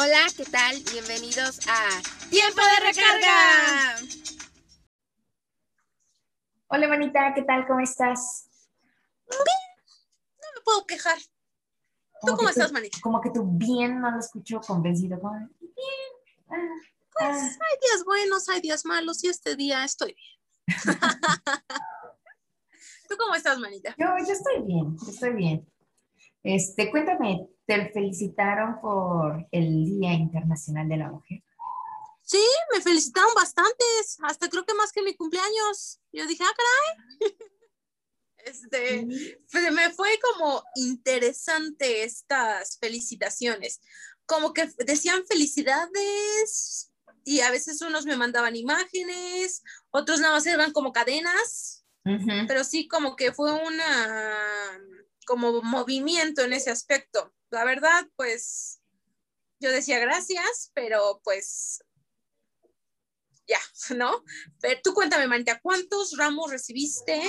Hola, ¿qué tal? Bienvenidos a Tiempo de Recarga. Hola, manita, ¿qué tal? ¿Cómo estás? Bien, no me puedo quejar. ¿Tú cómo estás, manita? Como que tú bien no lo escucho convencido. Como, bien. Ah, pues ah. hay días buenos, hay días malos y este día estoy bien. ¿Tú cómo estás, manita? Yo, yo estoy bien, estoy bien. Este, cuéntame, ¿te felicitaron por el Día Internacional de la Mujer? Sí, me felicitaron bastantes, hasta creo que más que mi cumpleaños. Yo dije, ah, caray. Este, pues, me fue como interesante estas felicitaciones. Como que decían felicidades y a veces unos me mandaban imágenes, otros nada más eran como cadenas, pero sí como que fue una como movimiento en ese aspecto. La verdad, pues yo decía gracias, pero pues ya, ¿no? Pero tú cuéntame, Manita, ¿cuántos ramos recibiste?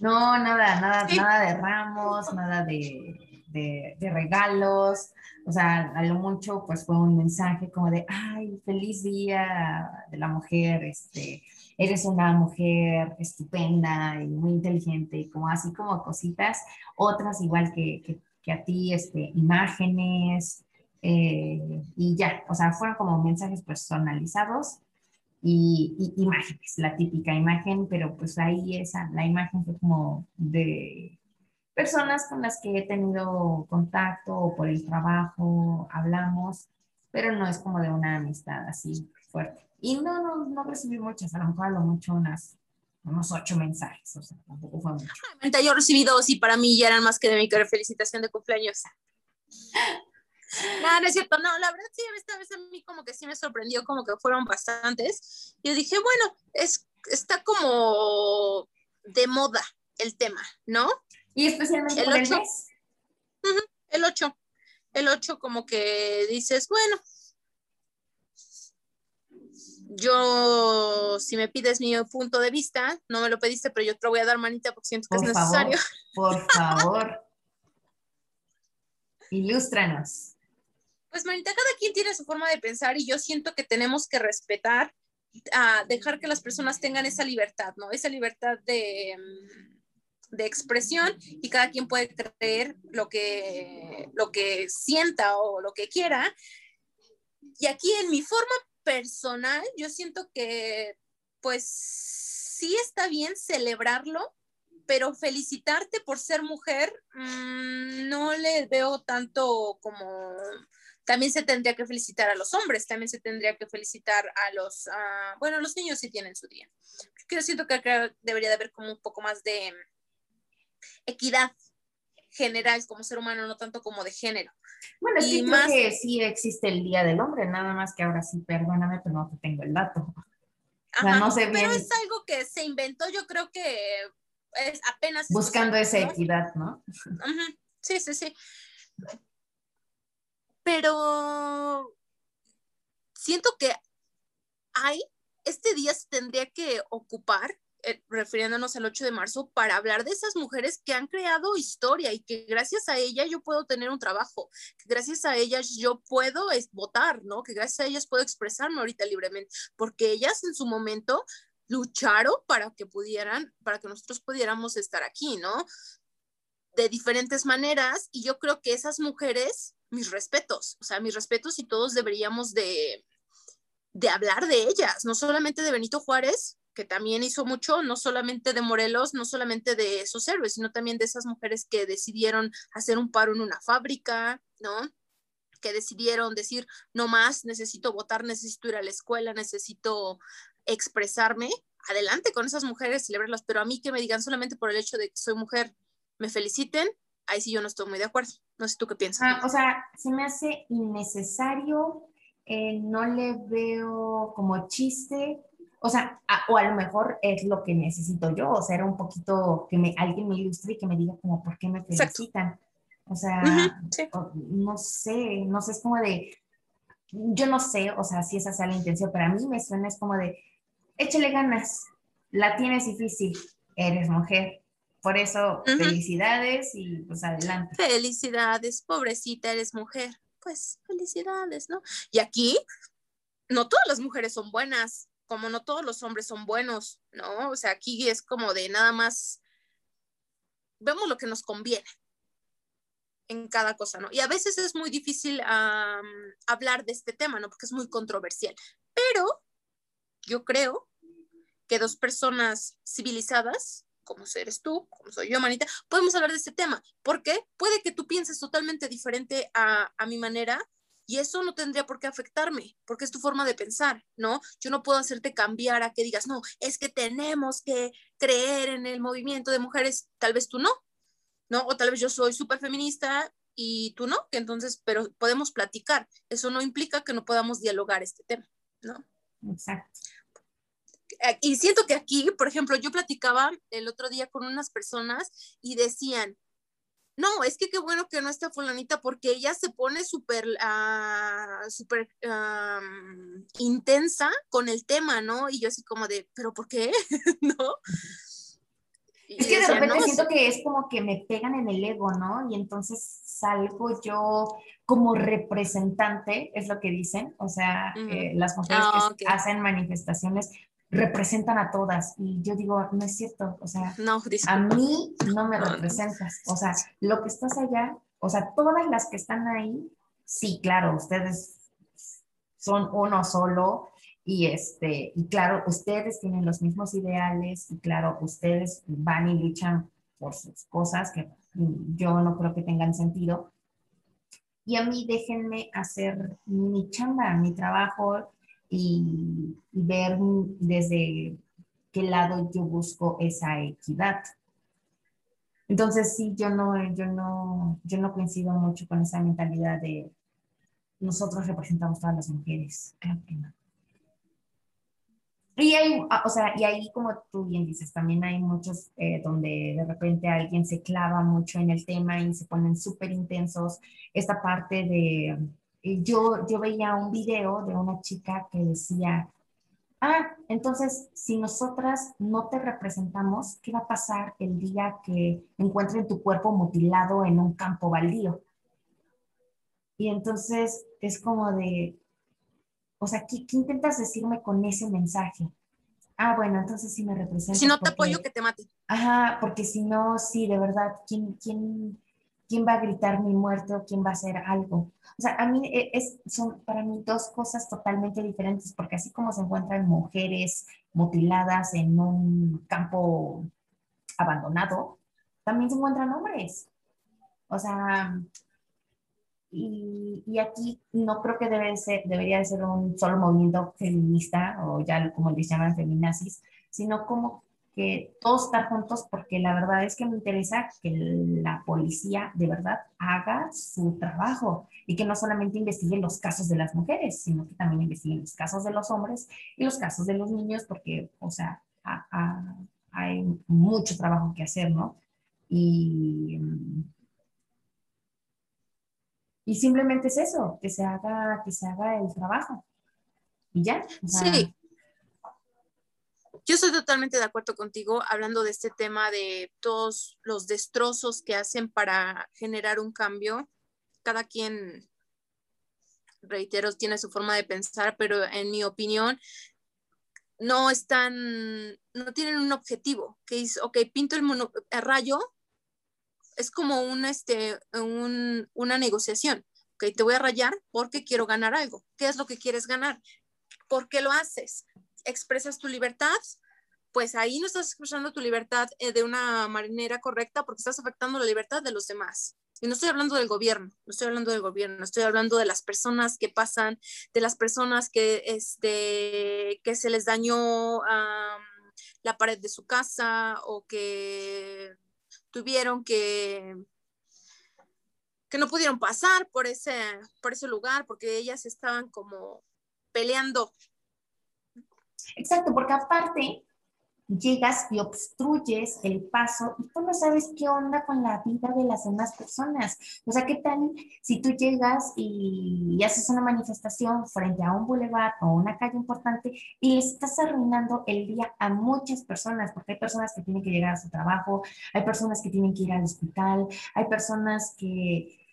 No, nada, nada, nada de ramos, nada de, de, de, regalos. O sea, a lo mucho, pues fue un mensaje como de, ay, feliz día de la mujer, este, eres una mujer estupenda y muy inteligente, y como así como cositas, otras igual que, que, a ti, este, imágenes, eh, y ya, o sea, fueron como mensajes personalizados y, imágenes, la típica imagen, pero pues ahí esa, la imagen fue como de personas con las que he tenido contacto o por el trabajo, hablamos, pero no es como de una amistad así fuerte. Y no, no, no recibí muchas, a lo mejor a lo mucho unas, unos ocho mensajes, o sea, tampoco fue mucho. yo recibí dos y para mí ya eran más que de mi felicitación de cumpleaños. No, no es cierto, no, la verdad sí, esta vez a mí como que sí me sorprendió, como que fueron bastantes. Yo dije, bueno, es, está como de moda el tema, ¿no? Y especialmente el 8. el 8. El 8 como que dices, bueno, yo, si me pides mi punto de vista, no me lo pediste, pero yo te lo voy a dar manita porque siento que es necesario. por favor. Ilústranos. Pues manita, cada quien tiene su forma de pensar y yo siento que tenemos que respetar, a dejar que las personas tengan esa libertad, ¿no? Esa libertad de, de expresión y cada quien puede creer lo que, lo que sienta o lo que quiera. Y aquí en mi forma personal, yo siento que pues sí está bien celebrarlo, pero felicitarte por ser mujer mm, no le veo tanto como también se tendría que felicitar a los hombres, también se tendría que felicitar a los, uh, bueno, los niños sí tienen su día. Yo siento que debería de haber como un poco más de equidad general como ser humano, no tanto como de género. Bueno, sí, más... que sí existe el Día del Hombre, nada más que ahora sí, perdóname, pero no tengo el dato. no sé Pero es algo que se inventó, yo creo que es apenas... Buscando esa equidad, ¿no? Sí, sí, sí. Pero siento que hay, este día se tendría que ocupar eh, refiriéndonos al 8 de marzo, para hablar de esas mujeres que han creado historia y que gracias a ellas yo puedo tener un trabajo, que gracias a ellas yo puedo votar, ¿no? Que gracias a ellas puedo expresarme ahorita libremente, porque ellas en su momento lucharon para que pudieran, para que nosotros pudiéramos estar aquí, ¿no? De diferentes maneras y yo creo que esas mujeres, mis respetos, o sea, mis respetos y todos deberíamos de, de hablar de ellas, no solamente de Benito Juárez, que también hizo mucho, no solamente de Morelos, no solamente de esos héroes, sino también de esas mujeres que decidieron hacer un paro en una fábrica, ¿no? Que decidieron decir, no más, necesito votar, necesito ir a la escuela, necesito expresarme. Adelante con esas mujeres, celebrarlas, pero a mí que me digan solamente por el hecho de que soy mujer, me feliciten, ahí sí yo no estoy muy de acuerdo. No sé tú qué piensas. Ah, o sea, se me hace innecesario, eh, no le veo como chiste, o sea, o a lo mejor es lo que necesito yo, o sea, era un poquito que me, alguien me ilustre y que me diga como, ¿por qué me felicitan? O sea, no sé, no sé, es como de, yo no sé, o sea, si esa sea la intención, pero a mí me suena, es como de, échale ganas, la tienes difícil, eres mujer. Por eso, felicidades y pues adelante. Felicidades, pobrecita, eres mujer pues felicidades, ¿no? Y aquí, no todas las mujeres son buenas, como no todos los hombres son buenos, ¿no? O sea, aquí es como de nada más, vemos lo que nos conviene en cada cosa, ¿no? Y a veces es muy difícil hablar de este tema, ¿no? Porque es muy controversial, pero yo creo que dos personas civilizadas, como eres tú, como soy yo, manita, podemos hablar de este tema, porque puede que tú pienses totalmente diferente a, a mi manera y eso no tendría por qué afectarme, porque es tu forma de pensar, ¿no? Yo no puedo hacerte cambiar a que digas, no, es que tenemos que creer en el movimiento de mujeres, tal vez tú no, ¿no? O tal vez yo soy súper feminista y tú no, que entonces, pero podemos platicar. Eso no implica que no podamos dialogar este tema, ¿no? Exacto. Eh, y siento que aquí, por ejemplo, yo platicaba el otro día con unas personas y decían, no, es que qué bueno que no está fulanita porque ella se pone súper uh, súper intensa con el tema, ¿no? Y yo así como de, ¿pero por qué? ¿No? es que de repente siento que es como que me pegan en el ego, ¿no? Y entonces salgo yo como representante, es lo que dicen, o sea, eh, las mujeres que ah, hacen manifestaciones representan a todas. Y yo digo, no es cierto, o sea, a mí no me representas. O sea, lo que estás allá, o sea, todas las que están ahí, sí, claro, ustedes son uno solo. Y este, y claro, ustedes tienen los mismos ideales, y claro, ustedes van y luchan por sus cosas que yo no creo que tengan sentido. Y a mí déjenme hacer mi chamba, mi trabajo, y, ver desde qué lado yo busco esa equidad. Entonces, sí, yo no, yo no, yo no coincido mucho con esa mentalidad de nosotros representamos todas las mujeres. Claro que no. Y hay, ah, o sea, y ahí como tú bien dices, también hay muchos eh, donde de repente alguien se clava mucho en el tema y se ponen súper intensos. Esta parte de, yo, yo veía un video de una chica que decía, ah, entonces si nosotras no te representamos, ¿qué va a pasar el día que encuentren tu cuerpo mutilado en un campo baldío? Y entonces es como de, o sea, ¿qué, intentas decirme con ese mensaje? Ah, bueno, entonces sí me representa. Si no te apoyo, que te mate. Ajá, porque si no, sí, de verdad, ¿quién, quién, quién va a gritar mi muerto? quién va a hacer algo? O sea, a mí e, es, son para mí dos cosas totalmente diferentes, porque así como se encuentran mujeres mutiladas en un campo abandonado, también se encuentran hombres. O sea, y, y, aquí no creo que debe ser, debería de ser un solo movimiento feminista o ya como les llaman feminazis, sino como que todos estar juntos porque la verdad es que me interesa que la policía de verdad haga su trabajo y que no solamente investigue los casos de las mujeres, sino que también investigue los casos de los hombres y los casos de los niños porque, o sea, hay mucho trabajo que hacer, ¿no? Y, y simplemente es eso, que se haga, que se haga el trabajo. Y ya. sí, yo estoy totalmente de acuerdo contigo hablando de este tema de todos los destrozos que hacen para generar un cambio. Cada quien, reitero, tiene su forma de pensar, pero en mi opinión, no están, no tienen un objetivo, que es, ok, pinto el, rayo, es como un, este, un, una negociación. Ok, te voy a rayar porque quiero ganar algo. ¿Qué es lo que quieres ganar? ¿Por qué lo haces? Expresas tu libertad, pues ahí no estás expresando tu libertad eh, de una manera correcta porque estás afectando la libertad de los demás. Y no estoy hablando del gobierno, no estoy hablando del gobierno, estoy hablando de las personas que pasan, de las personas que, este, que se les dañó la pared de su casa o que tuvieron que que no pudieron pasar por ese, por ese lugar porque ellas estaban como peleando Exacto, porque aparte llegas y obstruyes el paso y tú no sabes qué onda con la vida de las demás personas. O sea, ¿qué tal si tú llegas y, haces una manifestación frente a un bulevar o una calle importante y le estás arruinando el día a muchas personas? Porque hay personas que tienen que llegar a su trabajo, hay personas que tienen que ir al hospital, hay personas que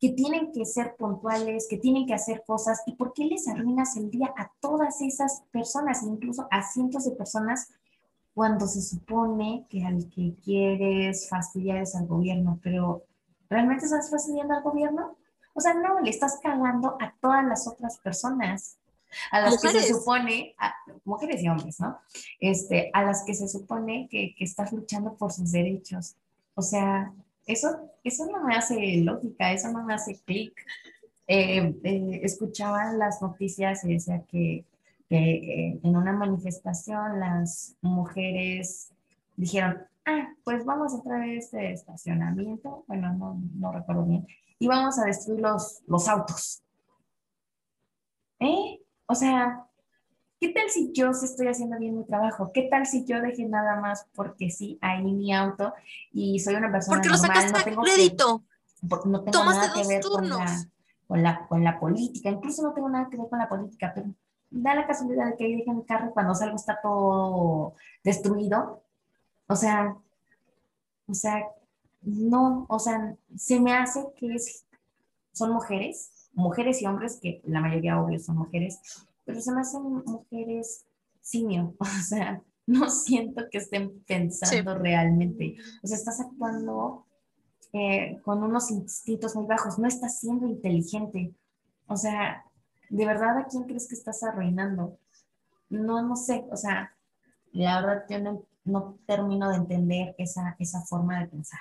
que tienen que ser puntuales, que tienen que hacer cosas, ¿y por qué les arruinas el día a todas esas personas, incluso a cientos de personas, cuando se supone que al que quieres fastidiar es al gobierno? Pero, ¿realmente estás fastidiando al gobierno? O sea, no, le estás cagando a todas las otras personas, a las que se supone, mujeres y hombres, ¿no? Este, a las que se supone que, que estás luchando por sus derechos. O sea, eso, eso no me hace lógica, eso no me hace clic. Eh, eh, escuchaba las noticias y decía que, que en una manifestación las mujeres dijeron, ah, pues vamos a traer este estacionamiento, bueno, no, no recuerdo bien, y vamos a destruir los, los autos. ¿Eh? O sea, ¿qué tal si yo estoy haciendo bien mi trabajo? ¿Qué tal si yo dejé nada más porque sí, ahí mi auto y soy una persona porque normal, lo no tengo crédito. no tengo nada que ver con la, con la, política, incluso no tengo nada que ver con la política, pero da la casualidad de que ahí dejen mi carro cuando salgo está todo destruido. O sea, o sea, no, o sea, se me hace que es, son mujeres, mujeres y hombres, que la mayoría obvio son mujeres, pero se me hacen mujeres simio, o sea, no siento que estén pensando realmente. O sea, estás actuando eh, con unos instintos muy bajos, no estás siendo inteligente. O sea, ¿de verdad a quién crees que estás arruinando? No, no sé, o sea, la verdad yo no, termino de entender esa, esa forma de pensar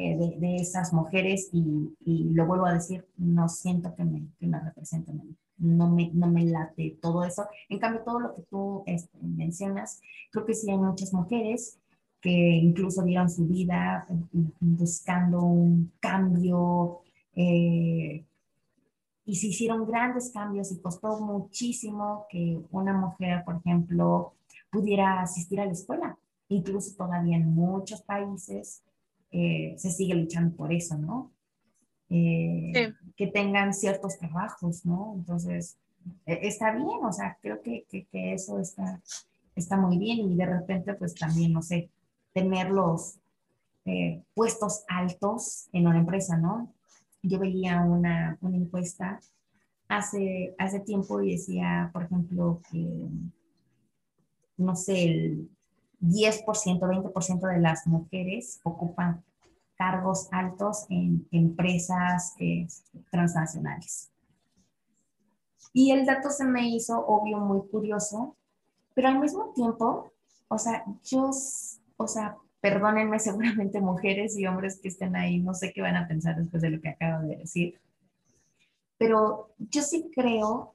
eh, de, esas mujeres y, lo vuelvo a decir, no siento que me, que me representen no me, no me late todo eso. En cambio, todo lo que tú este, mencionas, creo que sí hay muchas mujeres que incluso dieron su vida buscando un cambio eh, y se hicieron grandes cambios y costó muchísimo que una mujer, por ejemplo, pudiera asistir a la escuela. Incluso todavía en muchos países eh, se sigue luchando por eso, ¿no? Eh, que tengan ciertos trabajos, ¿no? Entonces, e, está bien, o sea, creo que, que, eso está, está muy bien y de repente, pues también, no sé, tener los eh, puestos altos en una empresa, ¿no? Yo veía una, una encuesta hace, hace tiempo y decía, por ejemplo, que, no sé, el 10%, 20% de las mujeres ocupan cargos altos en empresas eh, transnacionales. Y el dato se me hizo obvio muy curioso, pero al mismo tiempo, o sea, yo, o sea, perdónenme seguramente mujeres y hombres que estén ahí, no sé qué van a pensar después de lo que acabo de decir, pero yo sí creo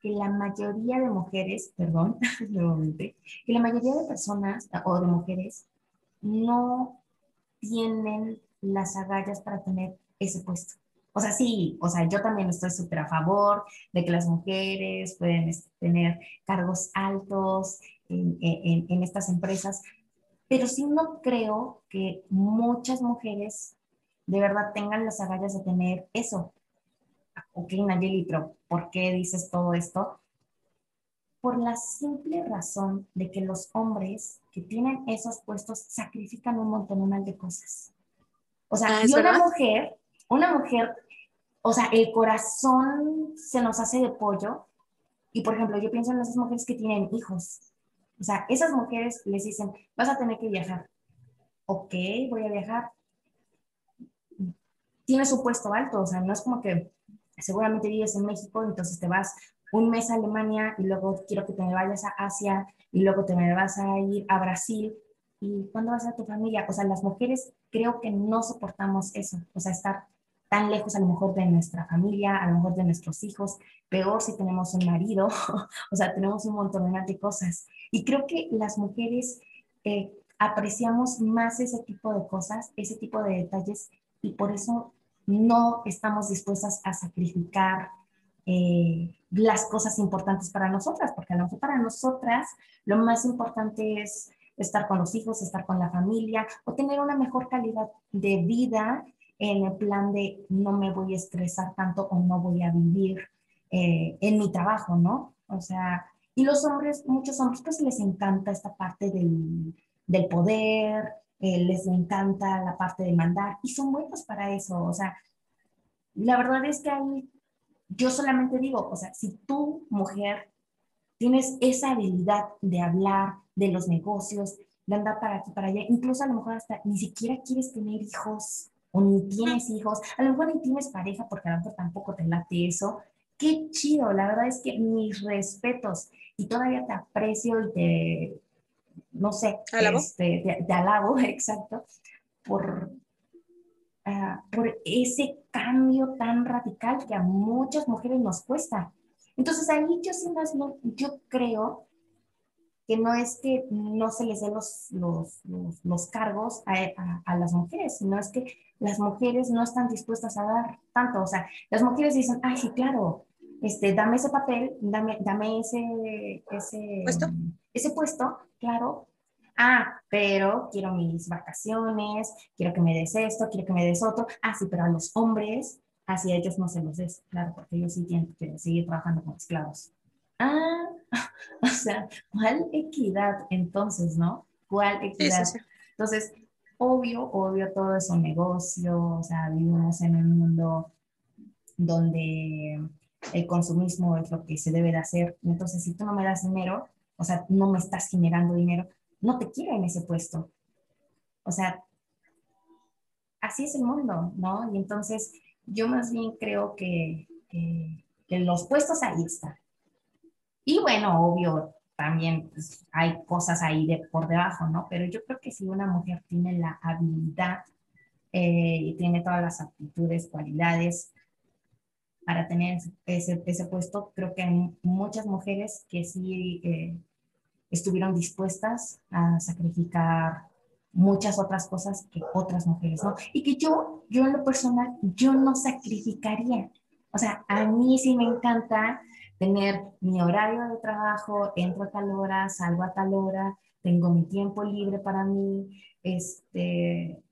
que la mayoría de mujeres, perdón, nuevamente, que la mayoría de personas o de mujeres no tienen las agallas para tener ese puesto. O sea, sí, o sea, yo también estoy súper a favor de que las mujeres pueden este, tener cargos altos en, en, estas empresas, pero sí no creo que muchas mujeres de verdad tengan las agallas de tener eso. Ok, Nayeli, pero ¿por qué dices todo esto? Por la simple razón de que los hombres que tienen esos puestos sacrifican un montón de cosas. O sea, ah, y una mujer, una mujer, o sea, el corazón se nos hace de pollo. Y por ejemplo, yo pienso en esas mujeres que tienen hijos. O sea, esas mujeres les dicen, vas a tener que viajar. Ok, voy a viajar. Tiene su puesto alto, o sea, no es como que seguramente vives en México, entonces te vas un mes a Alemania y luego quiero que te vayas a Asia y luego te me vas a ir a Brasil y cuándo vas a tu familia. O sea, las mujeres creo que no soportamos eso, o sea, estar tan lejos a lo mejor de nuestra familia, a lo mejor de nuestros hijos, peor si tenemos un marido, o sea, tenemos un montón de cosas. Y creo que las mujeres eh, apreciamos más ese tipo de cosas, ese tipo de detalles, y por eso no estamos dispuestas a sacrificar eh, las cosas importantes para nosotras, porque a lo mejor para nosotras lo más importante es estar con los hijos, estar con la familia o tener una mejor calidad de vida en el plan de no me voy a estresar tanto o no voy a vivir eh, en mi trabajo, ¿no? O sea, y los hombres, muchos hombres, pues les encanta esta parte del, del poder, eh, les encanta la parte de mandar y son buenos para eso, o sea, La verdad es que ahí yo solamente digo, o sea, si tú, mujer, tienes esa habilidad de hablar de los negocios, de andar para aquí, para allá, incluso a lo mejor hasta ni siquiera quieres tener hijos o ni tienes hijos, a lo mejor ni tienes pareja porque a lo mejor tampoco te late eso. Qué chido, la verdad es que mis respetos y todavía te aprecio y te, no sé, Este, te, alabo, exacto, por, ah, por ese cambio tan radical que a muchas mujeres nos cuesta. Entonces ahí yo, sí yo creo que no es que no se les den los, los, los, cargos a, a, las mujeres, sino es que las mujeres no están dispuestas a dar tanto. O sea, las mujeres dicen, ay, sí, claro, este, dame ese papel, dame, dame ese, ese, ¿Puesto? ese puesto, claro. Ah, pero quiero mis vacaciones, quiero que me des esto, quiero que me des otro. Ah, sí, pero a los hombres, así a ellos no se los des, claro, porque ellos sí tienen que seguir trabajando como esclavos. Ah, o sea, ¿cuál equidad entonces, no? ¿Cuál equidad? Entonces, obvio, obvio, todo es un negocio, o sea, vivimos en un mundo donde el consumismo es lo que se debe de hacer. Entonces, si tú no me das dinero, o sea, no me estás generando dinero, no te quiero en ese puesto. O sea, así es el mundo, ¿no? Y entonces, yo más bien creo que, que, que los puestos ahí están. Y bueno, obvio, también pues, hay cosas ahí de, por debajo, ¿no? Pero yo creo que si una mujer tiene la habilidad eh, y tiene todas las aptitudes, cualidades para tener ese, ese puesto, creo que hay muchas mujeres que sí eh, estuvieron dispuestas a sacrificar muchas otras cosas que otras mujeres, ¿no? Y que yo, yo en lo personal, yo no sacrificaría. O sea, a mí sí me encanta tener mi horario de trabajo, entro a tal hora, salgo a tal hora, tengo mi tiempo libre para mí, este,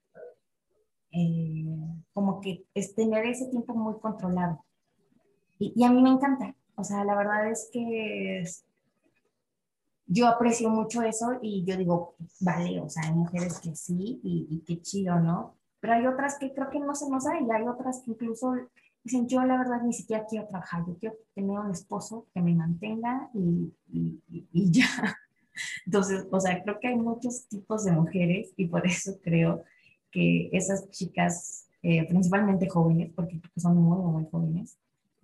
eh, como que es tener ese tiempo muy controlado. Y, a mí me encanta, o sea, la verdad es que yo aprecio mucho eso y yo digo, vale, o sea, hay mujeres que sí y, y qué chido, ¿no? Pero hay otras que creo que no se nos da y hay otras que incluso Dicen, yo la verdad ni siquiera quiero trabajar, yo quiero tener un esposo que me mantenga y, y, ya. Entonces, o sea, creo que hay muchos tipos de mujeres y por eso creo que esas chicas, eh, principalmente jóvenes, porque son muy, muy jóvenes,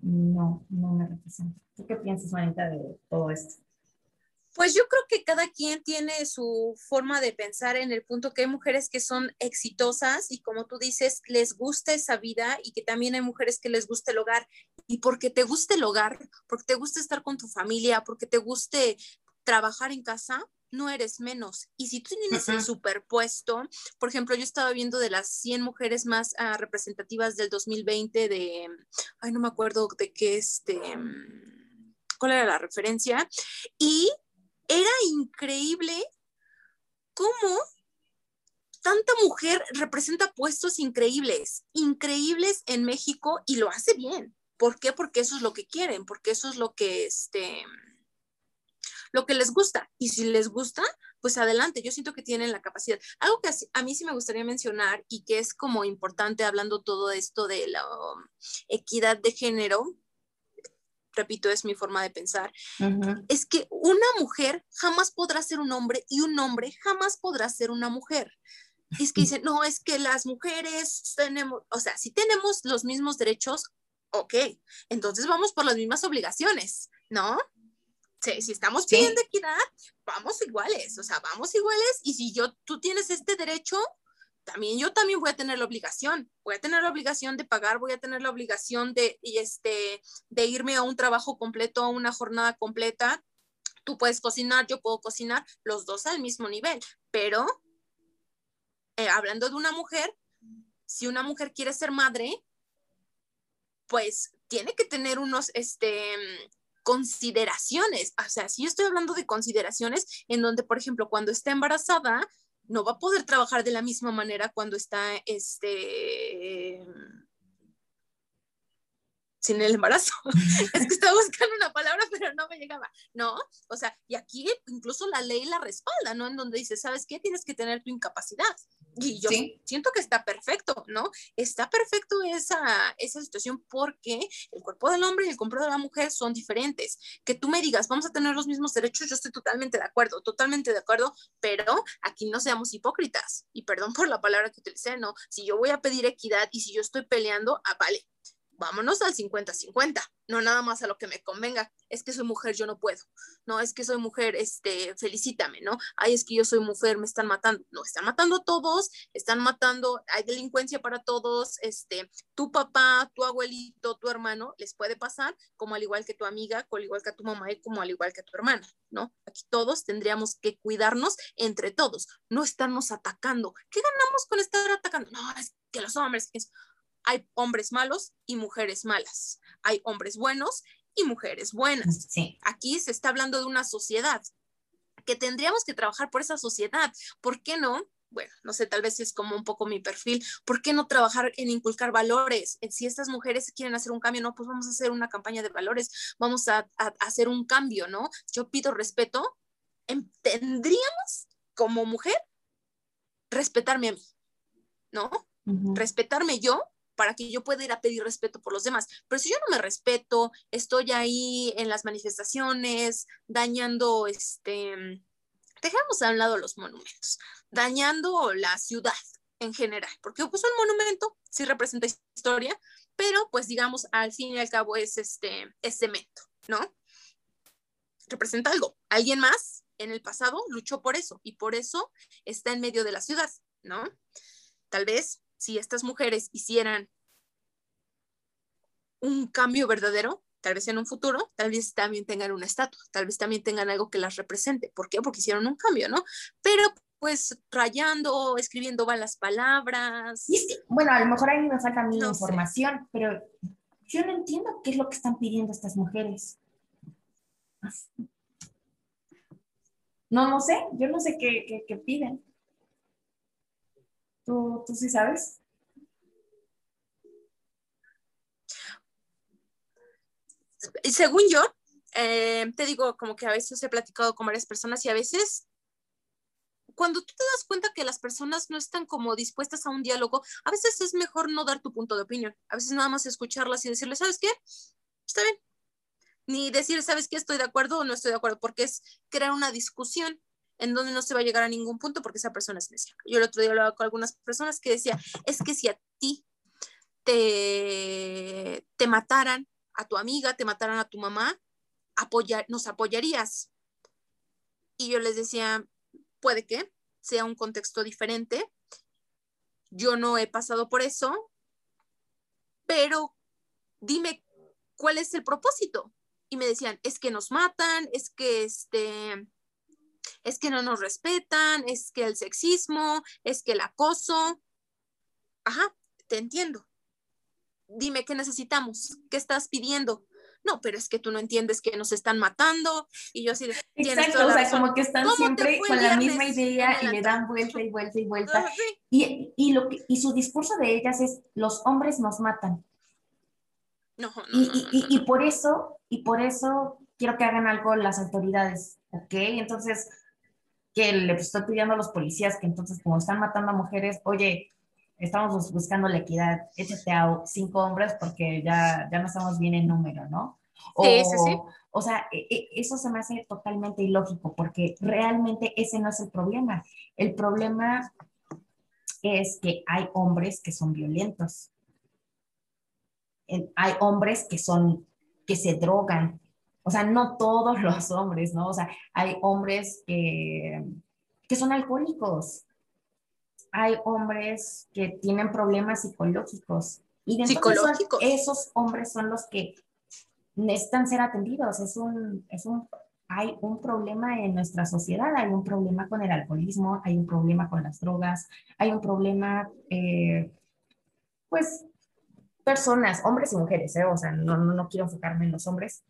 no, no me representan. ¿Tú qué piensas, Manita, de todo esto? Pues yo creo que cada quien tiene su forma de pensar en el punto que hay mujeres que son exitosas y como tú dices, les gusta esa vida y que también hay mujeres que les gusta el hogar. Y porque te guste el hogar, porque te gusta estar con tu familia, porque te guste trabajar en casa, no eres menos. Y si tú tienes el superpuesto, por ejemplo, yo estaba viendo de las 100 mujeres más ah, representativas del 2020 de, ay, no me acuerdo de qué, este, cuál era la referencia, y era increíble cómo tanta mujer representa puestos increíbles, increíbles en México y lo hace bien. ¿Por qué? Porque eso es lo que quieren, porque eso es lo que este lo que les gusta. Y si les gusta, pues adelante, yo siento que tienen la capacidad. Algo que a mí sí me gustaría mencionar y que es como importante hablando todo esto de la um, equidad de género, repito, es mi forma de pensar, es que una mujer jamás podrá ser un hombre y un hombre jamás podrá ser una mujer. es que dicen, no, es que las mujeres tenemos, o sea, si tenemos los mismos derechos, ok, entonces vamos por las mismas obligaciones, ¿no? Si estamos pidiendo equidad, vamos iguales, o sea, vamos iguales y si yo, tú tienes este derecho, también yo también voy a tener la obligación, voy a tener la obligación de pagar, voy a tener la obligación de, este, de irme a un trabajo completo, a una jornada completa. Tú puedes cocinar, yo puedo cocinar, los dos al mismo nivel, pero eh, hablando de una mujer, si una mujer quiere ser madre, pues tiene que tener unos, este, consideraciones. O sea, si yo estoy hablando de consideraciones en donde, por ejemplo, cuando está embarazada, no va a poder trabajar de la misma manera cuando está este, sin el embarazo. es que estaba buscando una palabra, pero no me llegaba. No, o sea, y aquí incluso la ley la respalda, ¿no? En donde dice, ¿sabes qué? Tienes que tener tu incapacidad. Y yo siento que está perfecto, ¿no? Está perfecto esa, esa situación porque el cuerpo del hombre y el cuerpo de la mujer son diferentes. Que tú me digas, vamos a tener los mismos derechos, yo estoy totalmente de acuerdo, totalmente de acuerdo, pero aquí no seamos hipócritas. Y perdón por la palabra que utilicé, ¿no? Si yo voy a pedir equidad y si yo estoy peleando, ah, vale, vámonos al 50-50, no nada más a lo que me convenga. Es que soy mujer, yo no puedo. No, es que soy mujer, este, felicítame, ¿no? Ay, es que yo soy mujer, me están matando. No, están matando a todos, están matando, hay delincuencia para todos, este, tu papá, tu abuelito, tu hermano, les puede pasar, como al igual que tu amiga, como al igual que tu mamá y como al igual que tu hermana, ¿no? Aquí todos tendríamos que cuidarnos entre todos, no estarnos atacando. ¿Qué ganamos con estar atacando? No, es que los hombres, que hay hombres malos y mujeres malas. Hay hombres buenos y mujeres buenas. Aquí se está hablando de una sociedad que tendríamos que trabajar por esa sociedad. ¿Por qué no? Bueno, no sé, tal vez es como un poco mi perfil. ¿Por qué no trabajar en inculcar valores? Si estas mujeres quieren hacer un cambio, no, pues vamos a hacer una campaña de valores, vamos a, hacer un cambio, ¿no? Yo pido respeto. Tendríamos como mujer respetarme a mí, ¿no? Respetarme yo para que yo pueda ir a pedir respeto por los demás. Pero si yo no me respeto, estoy ahí en las manifestaciones, dañando, este, dejamos a un lado los monumentos, dañando la ciudad en general, porque pues un monumento sí representa historia, pero pues digamos, al fin y al cabo es este, es cemento, ¿no? Representa algo. Alguien más en el pasado luchó por eso y por eso está en medio de la ciudad, ¿no? Tal vez si estas mujeres hicieran un cambio verdadero, tal vez en un futuro, tal vez también tengan una estatua, tal vez también tengan algo que las represente. ¿Por qué? Porque hicieron un cambio, ¿no? Pero pues rayando, escribiendo malas palabras. bueno, a lo mejor ahí me falta mi información, pero yo no entiendo qué es lo que están pidiendo estas mujeres. No, no sé, yo no sé qué, qué piden. ¿Tú, sí sabes? Según yo, eh, te digo, como que a veces he platicado con varias personas y a veces cuando tú te das cuenta que las personas no están como dispuestas a un diálogo, a veces es mejor no dar tu punto de opinión. A veces nada más escucharlas y decirles, ¿sabes qué? Está bien. Ni decir, ¿sabes qué? Estoy de acuerdo o no estoy de acuerdo, porque es crear una discusión en donde no se va a llegar a ningún punto porque esa persona es necia. Yo el otro día hablaba con algunas personas que decía, es que si a ti te, te mataran, a tu amiga, te mataran a tu mamá, apoyar, nos apoyarías. Y yo les decía, puede que sea un contexto diferente. Yo no he pasado por eso, pero dime cuál es el propósito. Y me decían, es que nos matan, es que este, es que no nos respetan, es que el sexismo, es que el acoso. Ajá, te entiendo. Dime qué necesitamos, qué estás pidiendo. No, pero es que tú no entiendes que nos están matando y yo así Exacto, o sea, como que están siempre con la misma idea y le dan vuelta y vuelta y vuelta. Y, y, lo que, y su discurso de ellas es, los hombres nos matan. No, no, y, y, y, por eso, y por eso quiero que hagan algo las autoridades, ¿ok? Entonces, que le estoy pidiendo a los policías que entonces, como están matando a mujeres, oye, estamos buscando la equidad, échate a cinco hombres porque ya, ya no estamos bien en número, ¿no? O, sí, sí, sí. O sea, e, e, eso se me hace totalmente ilógico porque realmente ese no es el problema. El problema es que hay hombres que son violentos. Hay hombres que son, que se drogan, o sea, no todos los hombres, ¿no? O sea, hay hombres que, que son alcohólicos, hay hombres que tienen problemas psicológicos. Y de psicológicos. Esos, hombres son los que necesitan ser atendidos. Es un, es un, hay un problema en nuestra sociedad, hay un problema con el alcoholismo, hay un problema con las drogas, hay un problema, eh, pues, personas, hombres y mujeres, ¿eh? o sea, no, no, no quiero enfocarme en los hombres,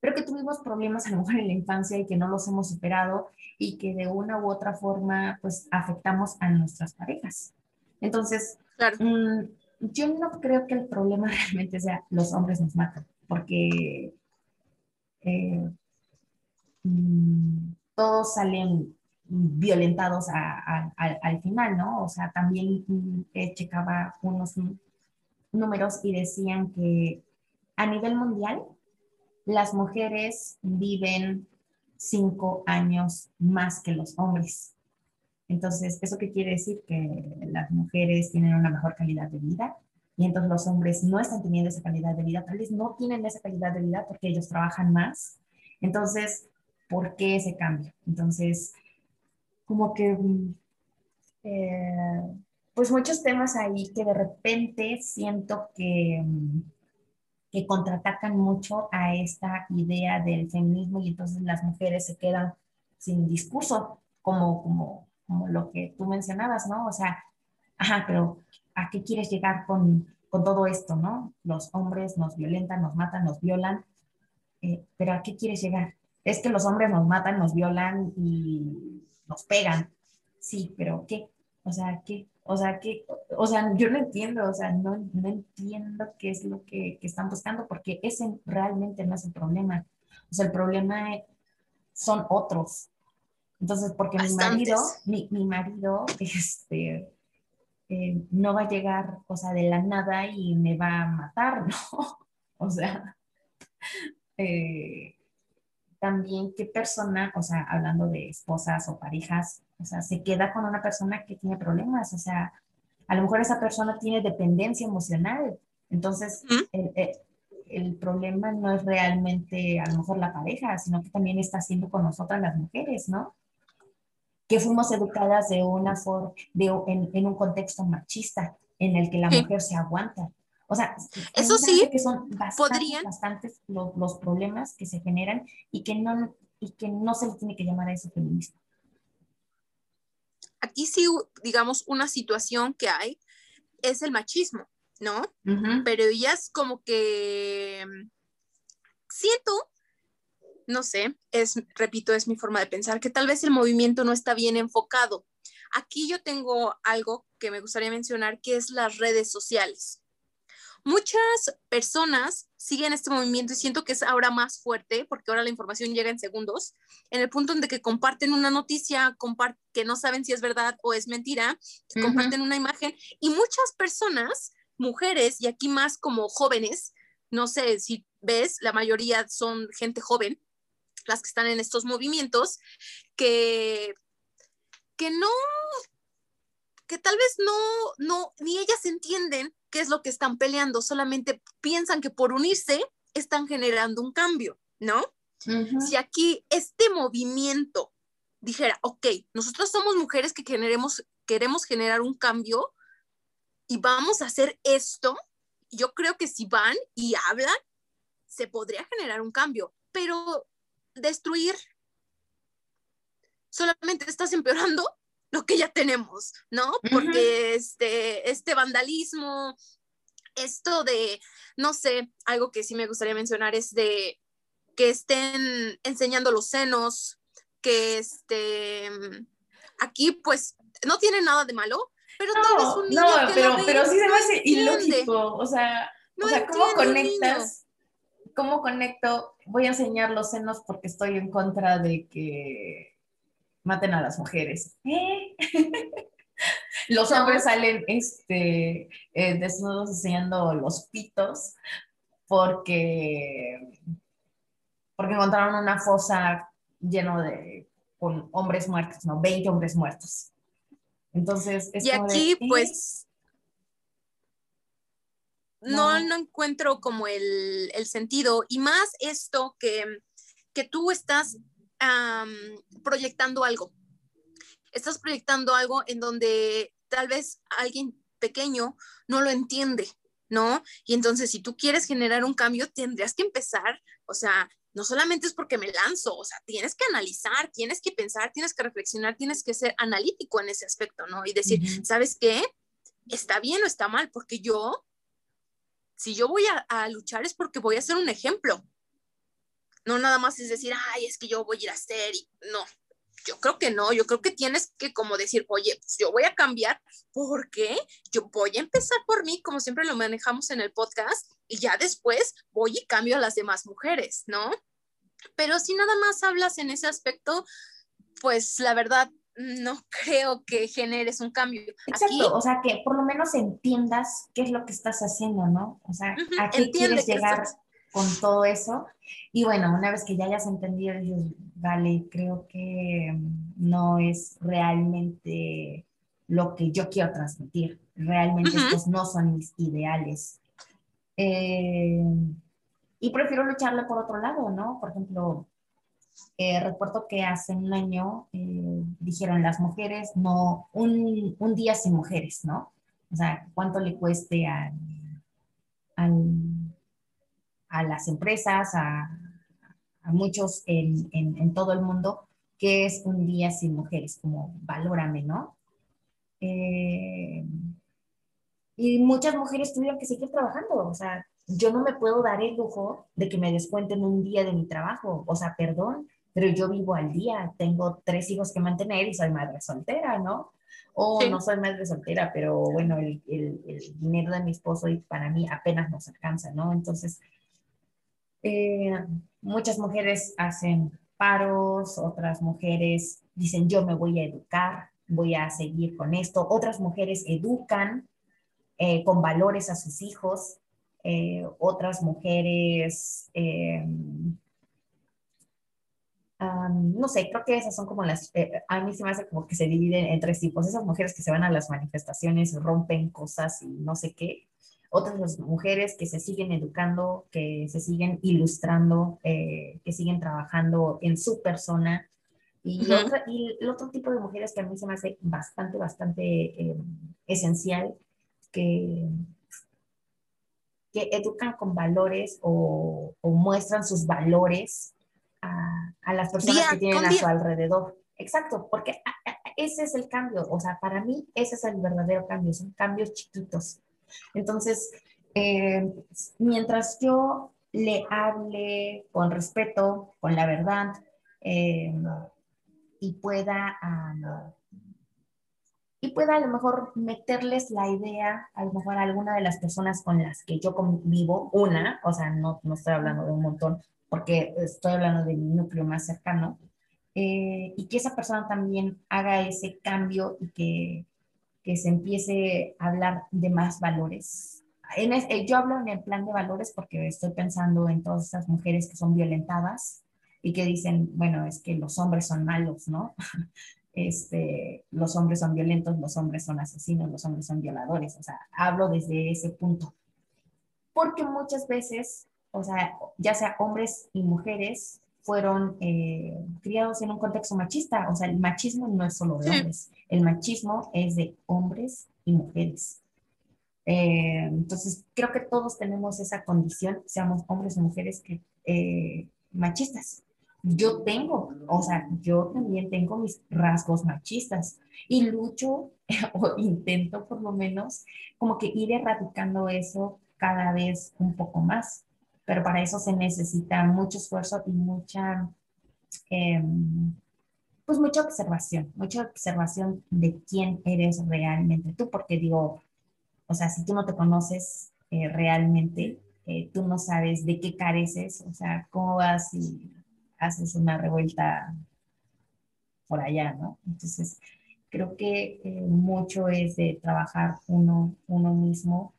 pero que tuvimos problemas a lo mejor en la infancia y que no los hemos superado y que de una u otra forma pues afectamos a nuestras parejas. Entonces, mm, yo no creo que el problema realmente sea los hombres nos matan, porque eh, mm, todos salen violentados al final, ¿no? O sea, también mm, checaba unos números y decían que a nivel mundial las mujeres viven cinco años más que los hombres. Entonces, ¿eso qué quiere decir? Que las mujeres tienen una mejor calidad de vida y entonces los hombres no están teniendo esa calidad de vida, tal vez no tienen esa calidad de vida porque ellos trabajan más. Entonces, ¿por qué ese cambio? Entonces, como que, eh, pues muchos temas ahí que de repente siento que, que contraatacan mucho a esta idea del feminismo y entonces las mujeres se quedan sin discurso, como, como, como lo que tú mencionabas, ¿no? O sea, ajá, pero ¿a qué quieres llegar con, con todo esto, no? Los hombres nos violentan, nos matan, nos violan, eh, pero ¿a qué quieres llegar? Es que los hombres nos matan, nos violan y nos pegan. Sí, pero ¿qué? O sea, ¿qué? O sea, ¿qué? O sea, yo no entiendo, o sea, no, no entiendo qué es lo que, que, están buscando, porque ese realmente no es el problema. O sea, el problema son otros. Entonces, porque mi marido, mi, mi, marido, este, eh, no va a llegar, o sea, de la nada y me va a matar, ¿no? O sea, eh, también qué persona, o sea, hablando de esposas o parejas, o sea, se queda con una persona que tiene problemas, o sea, a lo mejor esa persona tiene dependencia emocional, entonces el, el, problema no es realmente a lo mejor la pareja, sino que también está haciendo con nosotras las mujeres, ¿no? Que fuimos educadas de una forma, de, en, en, un contexto machista en el que la mujer se aguanta. O sea, eso sí, que son bastantes, bastantes los, los, problemas que se generan y que, no, y que no se le tiene que llamar a eso feminismo. Aquí sí, digamos, una situación que hay es el machismo, ¿no? Pero ellas como que siento, no sé, es, repito, es mi forma de pensar, que tal vez el movimiento no está bien enfocado. Aquí yo tengo algo que me gustaría mencionar, que es las redes sociales. Muchas personas siguen este movimiento y siento que es ahora más fuerte porque ahora la información llega en segundos, en el punto en que comparten una noticia, que no saben si es verdad o es mentira, comparten una imagen y muchas personas, mujeres y aquí más como jóvenes, no sé si ves, la mayoría son gente joven, las que están en estos movimientos, que, que no, que tal vez no, no, ni ellas entienden qué es lo que están peleando, solamente piensan que por unirse están generando un cambio, ¿no? Si aquí este movimiento dijera, ok, nosotros somos mujeres que generemos, queremos generar un cambio y vamos a hacer esto, yo creo que si van y hablan, se podría generar un cambio, pero destruir solamente estás empeorando lo que ya tenemos, ¿no? Porque este, este vandalismo, esto de, no sé, algo que sí me gustaría mencionar es de que estén enseñando los senos, que este, aquí pues no tiene nada de malo, pero no, tal vez un niño No, pero, pero sí se me hace ilógico, o sea, o sea ¿cómo conectas? ¿Cómo conecto? Voy a enseñar los senos porque estoy en contra de que maten a las mujeres. ¿Eh? los hombres salen este, eh, desnudos enseñando los pitos porque, porque encontraron una fosa lleno de con hombres muertos, no, 20 hombres muertos. Entonces, y aquí ¿eh? pues no, no encuentro como el, el, sentido y más esto que, que tú estás proyectando algo. Estás proyectando algo en donde tal vez alguien pequeño no lo entiende, ¿no? Y entonces si tú quieres generar un cambio, tendrías que empezar, o sea, no solamente es porque me lanzo, o sea, tienes que analizar, tienes que pensar, tienes que reflexionar, tienes que ser analítico en ese aspecto, ¿no? Y decir, ¿sabes qué? ¿Está bien o está mal? Porque yo, si yo voy a, a luchar es porque voy a ser un ejemplo, no nada más es decir, ay, es que yo voy a ir a hacer y no. yo creo que no, yo creo que tienes que como decir, oye, pues yo voy a cambiar porque yo voy a empezar por mí, como siempre lo manejamos en el podcast, y ya después voy y cambio a las demás mujeres, ¿no? Pero si nada más hablas en ese aspecto, pues la verdad no creo que generes un cambio. Exacto, o sea, que por lo menos entiendas qué es lo que estás haciendo, ¿no? O sea, a qué quieres llegar con todo eso. Y bueno, una vez que ya hayas entendido, dices, vale, creo que no es realmente lo que yo quiero transmitir. Realmente estos no son mis ideales. Eh, y prefiero lucharle por otro lado, ¿no? Por ejemplo, eh, recuerdo que hace un año eh, dijeron las mujeres, no, un, un, día sin mujeres, ¿no? O sea, cuánto le cueste a, a las empresas, a, a muchos en, en, en, todo el mundo, que es un día sin mujeres, como valórame, ¿no? Eh, y muchas mujeres tuvieron que seguir trabajando, o sea, yo no me puedo dar el lujo de que me descuenten un día de mi trabajo, o sea, perdón, pero yo vivo al día, tengo tres hijos que mantener y soy madre soltera, ¿no? O no soy madre soltera, pero bueno, el, el, el, dinero de mi esposo y para mí apenas nos alcanza, ¿no? Entonces, eh, muchas mujeres hacen paros, otras mujeres dicen yo me voy a educar, voy a seguir con esto, otras mujeres educan eh, con valores a sus hijos, eh, otras mujeres, no sé, creo que esas son como las, a mí se me hace como que se dividen en tres tipos, esas mujeres que se van a las manifestaciones, rompen cosas y no sé qué, otras mujeres que se siguen educando, que se siguen ilustrando, que siguen trabajando en su persona. Y, y, el otro tipo de mujeres que a mí se me hace bastante, bastante esencial, que que educan con valores o, muestran sus valores a, las personas que tienen a su alrededor. Exacto, porque ese es el cambio, o sea, para mí ese es el verdadero cambio, son cambios chiquitos. Entonces, eh, mientras yo le hable con respeto, con la verdad, eh, y pueda y pueda a lo mejor meterles la idea, a lo mejor a alguna de las personas con las que yo convivo, una, o sea, no, no estoy hablando de un montón, porque estoy hablando de mi núcleo más cercano, eh, y que esa persona también haga ese cambio y que, que se empiece a hablar de más valores. Eh, yo hablo en el plan de valores porque estoy pensando en todas esas mujeres que son violentadas y que dicen, bueno, es que los hombres son malos, ¿no? este, los hombres son violentos, los hombres son asesinos, los hombres son violadores. O sea, hablo desde ese punto. Porque muchas veces, o sea, ya sea hombres y mujeres, fueron eh, criados en un contexto machista. O sea, el machismo no es solo de hombres, el machismo es de hombres y mujeres. Eh, entonces, creo que todos tenemos esa condición, seamos hombres o mujeres, que, eh, machistas yo tengo, o sea, yo también tengo mis rasgos machistas y lucho o intento por lo menos como que ir erradicando eso cada vez un poco más, pero para eso se necesita mucho esfuerzo y mucha, em, pues mucha observación, mucha observación de quién eres realmente tú, porque digo, o sea, si tú no te conoces eh, realmente, eh, tú no sabes de qué careces, o sea, cómo vas y haces una revuelta por allá, ¿no? Entonces, creo que eh, mucho es de trabajar uno, uno mismo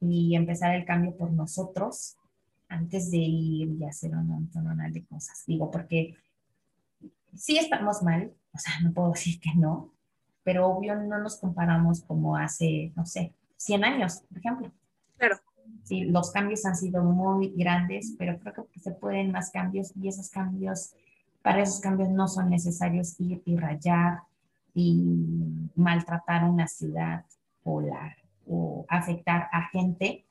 y empezar el cambio por nosotros antes de ir y hacer un montón de cosas. Digo, porque sí estamos mal, o sea, no puedo decir que no, pero obvio no nos comparamos como hace, no sé, 100 años, por ejemplo. Claro. Sí, los cambios han sido muy grandes, pero creo que se pueden más cambios y esos cambios, para esos cambios no son necesarios ir y rayar y maltratar una ciudad o, la, o afectar a gente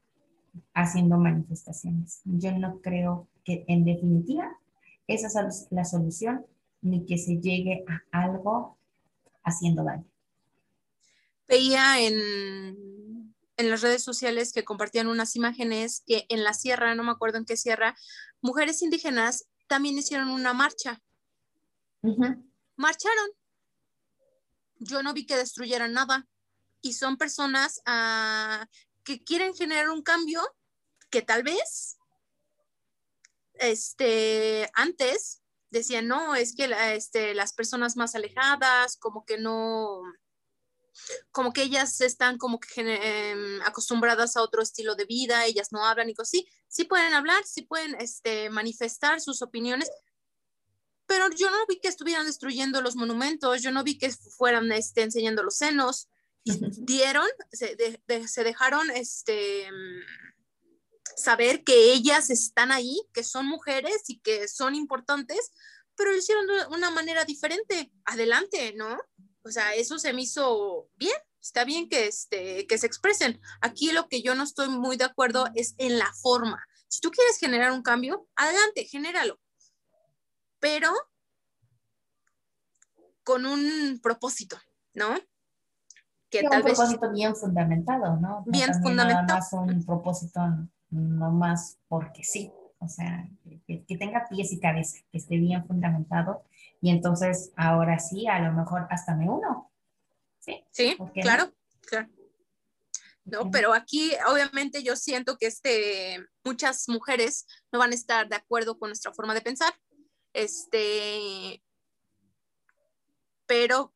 haciendo manifestaciones. Yo no creo que en definitiva esa es la solución ni que se llegue a algo haciendo daño. Veía en en las redes sociales que compartían unas imágenes que en la sierra, no me acuerdo en qué sierra, mujeres indígenas también hicieron una marcha marcharon. Yo no vi que destruyeran nada. Y son personas ah, que quieren generar un cambio que tal vez este, antes decían, no, es que este, las personas más alejadas, como que no, como que ellas están como que em, acostumbradas a otro estilo de vida, ellas no hablan y cosas así, sí pueden hablar, sí pueden este, manifestar sus opiniones, pero yo no vi que estuvieran destruyendo los monumentos, yo no vi que fueran este, enseñando los senos, dieron, se, se dejaron este, saber que ellas están ahí, que son mujeres y que son importantes, pero lo hicieron de una manera diferente. Adelante, ¿no? O sea, eso se me hizo bien. Está bien que, este, que se expresen. Aquí lo que yo no estoy muy de acuerdo es en la forma. Si tú quieres generar un cambio, adelante, genéralo. Pero con un propósito, ¿no? Que tal un propósito bien fundamentado, ¿no? Bien fundamentado. Nada más un propósito no más porque sí, o sea, que, tenga pies y cabeza, que esté bien fundamentado y entonces ahora sí, a lo mejor hasta me uno. Sí, sí claro, claro. No, pero aquí obviamente yo siento que este, muchas mujeres no van a estar de acuerdo con nuestra forma de pensar. Este, pero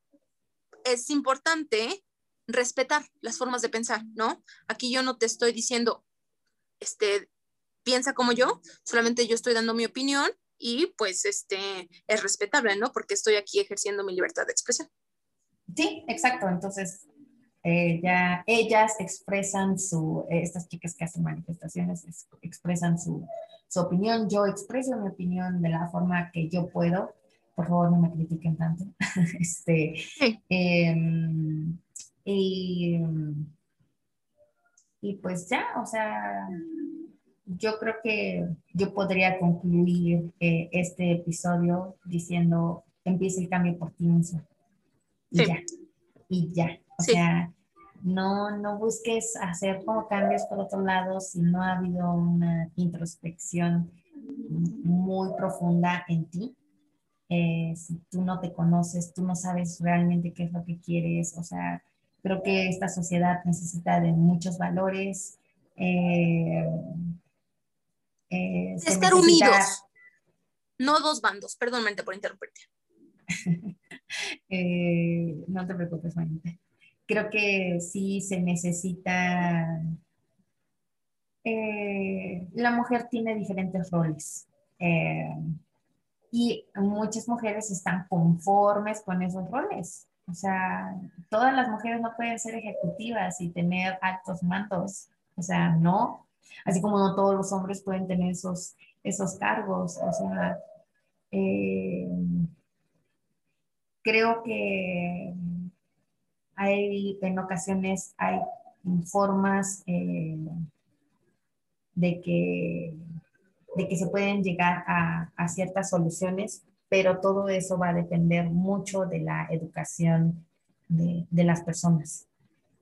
es importante respetar las formas de pensar, ¿no? Aquí yo no te estoy diciendo, este, piensa como yo, solamente yo estoy dando mi opinión y pues este, es respetable, ¿no? Porque estoy aquí ejerciendo mi libertad de expresión. Sí, exacto. Entonces, eh, ya ellas expresan su, eh, estas chicas que hacen manifestaciones expresan su, su, opinión, yo expreso mi opinión de la forma que yo puedo. Por favor, no me critiquen tanto. este, em, y y pues ya, o sea, yo creo que yo podría concluir eh, este episodio diciendo, empieza el cambio por ti mismo. Y ya, y ya. O sea, no, no busques hacer como cambios por otro lado si no ha habido una introspección muy profunda en ti. Eh, si tú no te conoces, tú no sabes realmente qué es lo que quieres, o sea, Creo que esta sociedad necesita de muchos valores. Eh, eh, estar unidos, no dos bandos. Perdón, por interrumpirte. Eh, no te preocupes, Manita. Creo que sí se necesita. la mujer tiene diferentes roles. y muchas mujeres están conformes con esos roles. O sea, todas las mujeres no pueden ser ejecutivas y tener altos mandos. O sea, no. Así como no todos los hombres pueden tener esos, esos cargos. O sea, eh, creo que hay, en ocasiones hay formas eh, de, que, de que se pueden llegar a, a ciertas soluciones pero todo eso va a depender mucho de la educación de, las personas.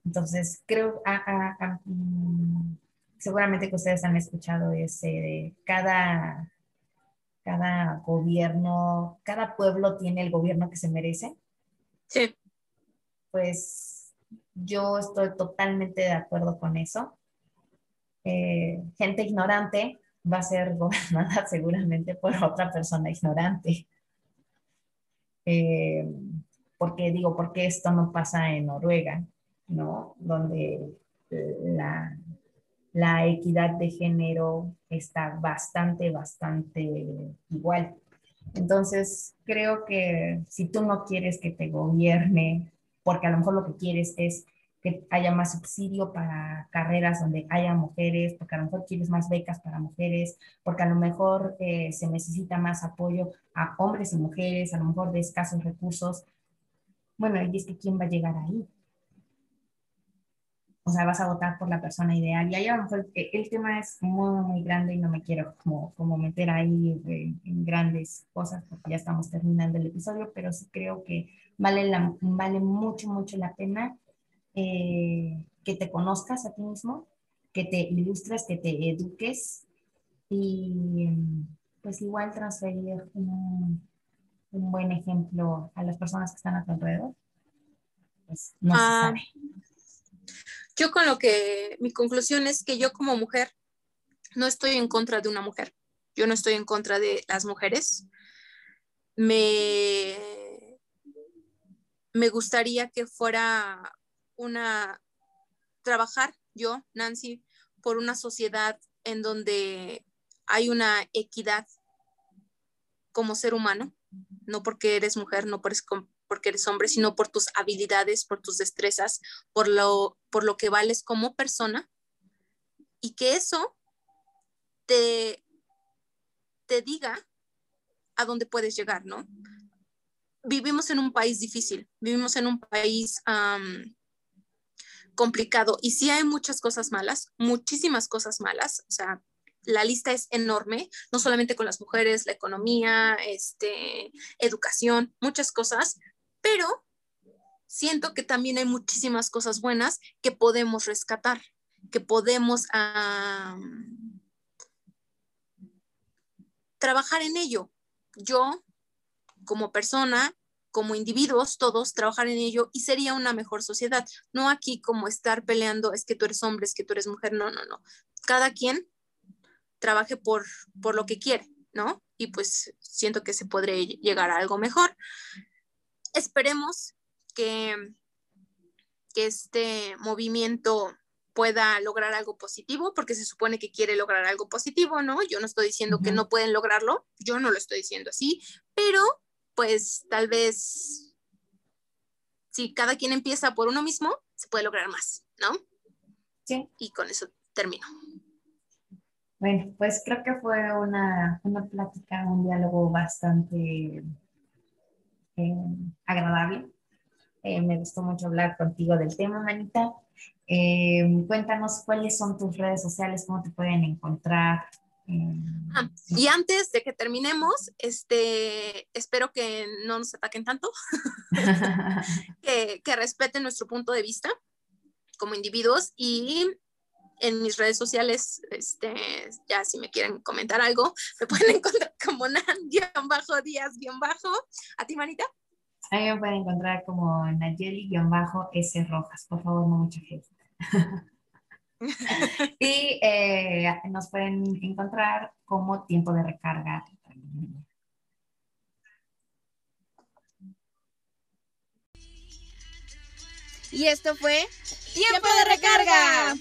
Entonces, creo, mm, seguramente que ustedes han escuchado ese de cada, cada gobierno, cada pueblo tiene el gobierno que se merece. Sí. Pues yo estoy totalmente de acuerdo con eso. Eh, gente ignorante va a ser gobernada seguramente por otra persona ignorante. Eh, porque digo, porque esto no pasa en Noruega, ¿no? Donde la, la equidad de género está bastante, bastante igual. Entonces, creo que si tú no quieres que te gobierne, porque a lo mejor lo que quieres es que haya más subsidio para carreras donde haya mujeres, porque a lo mejor quieres más becas para mujeres, porque a lo mejor eh, se necesita más apoyo a hombres y mujeres, a lo mejor de escasos recursos. Bueno, y es que ¿quién va a llegar ahí? O sea, vas a votar por la persona ideal. Y ahí a lo mejor eh, el tema es muy, muy grande y no me quiero como, como meter ahí en, en grandes cosas porque ya estamos terminando el episodio, pero sí creo que vale, la, vale mucho, mucho la pena eh, que te conozcas a ti mismo, que te ilustres, que te eduques y pues igual transferir un buen ejemplo a las personas que están a tu alrededor, pues no se ah, sabe. Yo con lo que mi conclusión es que yo como mujer no estoy en contra de una mujer. Yo no estoy en contra de las mujeres. Me, me gustaría que fuera una, trabajar yo, Nancy, por una sociedad en donde hay una equidad como ser humano, no porque eres mujer, no porque eres hombre, sino por tus habilidades, por tus destrezas, por lo, por lo que vales como persona, y que eso te, te diga a dónde puedes llegar, ¿no? Vivimos en un país difícil, vivimos en un país complicado y sí hay muchas cosas malas, muchísimas cosas malas, o sea, la lista es enorme, no solamente con las mujeres, la economía, este, educación, muchas cosas, pero siento que también hay muchísimas cosas buenas que podemos rescatar, que podemos trabajar en ello. Yo, como persona, como individuos, todos, trabajar en ello y sería una mejor sociedad. No aquí como estar peleando, es que tú eres hombre, es que tú eres mujer, no, no, no. Cada quien trabaje por, por lo que quiere, ¿no? Y pues siento que se podría llegar a algo mejor. Esperemos que, que este movimiento pueda lograr algo positivo, porque se supone que quiere lograr algo positivo, ¿no? Yo no estoy diciendo que no pueden lograrlo, yo no lo estoy diciendo así, pero pues tal vez si cada quien empieza por uno mismo, se puede lograr más, ¿no? Sí. Y con eso termino. Bueno, pues creo que fue una, plática, un diálogo bastante eh, agradable. Eh, me gustó mucho hablar contigo del tema, Manita. Eh, cuéntanos cuáles son tus redes sociales, cómo te pueden encontrar. Ah, y antes de que terminemos, este, espero que no nos ataquen tanto, que, que respeten nuestro punto de vista como individuos y en mis redes sociales, este, ya si me quieren comentar algo, me pueden encontrar como nan-díaz-bajo. ¿A ti, Manita? A mí me pueden encontrar como Nayeli-S Rojas. Por favor, no mucha gente. y eh, nos pueden encontrar como tiempo de recarga. Y esto fue Tiempo de recarga.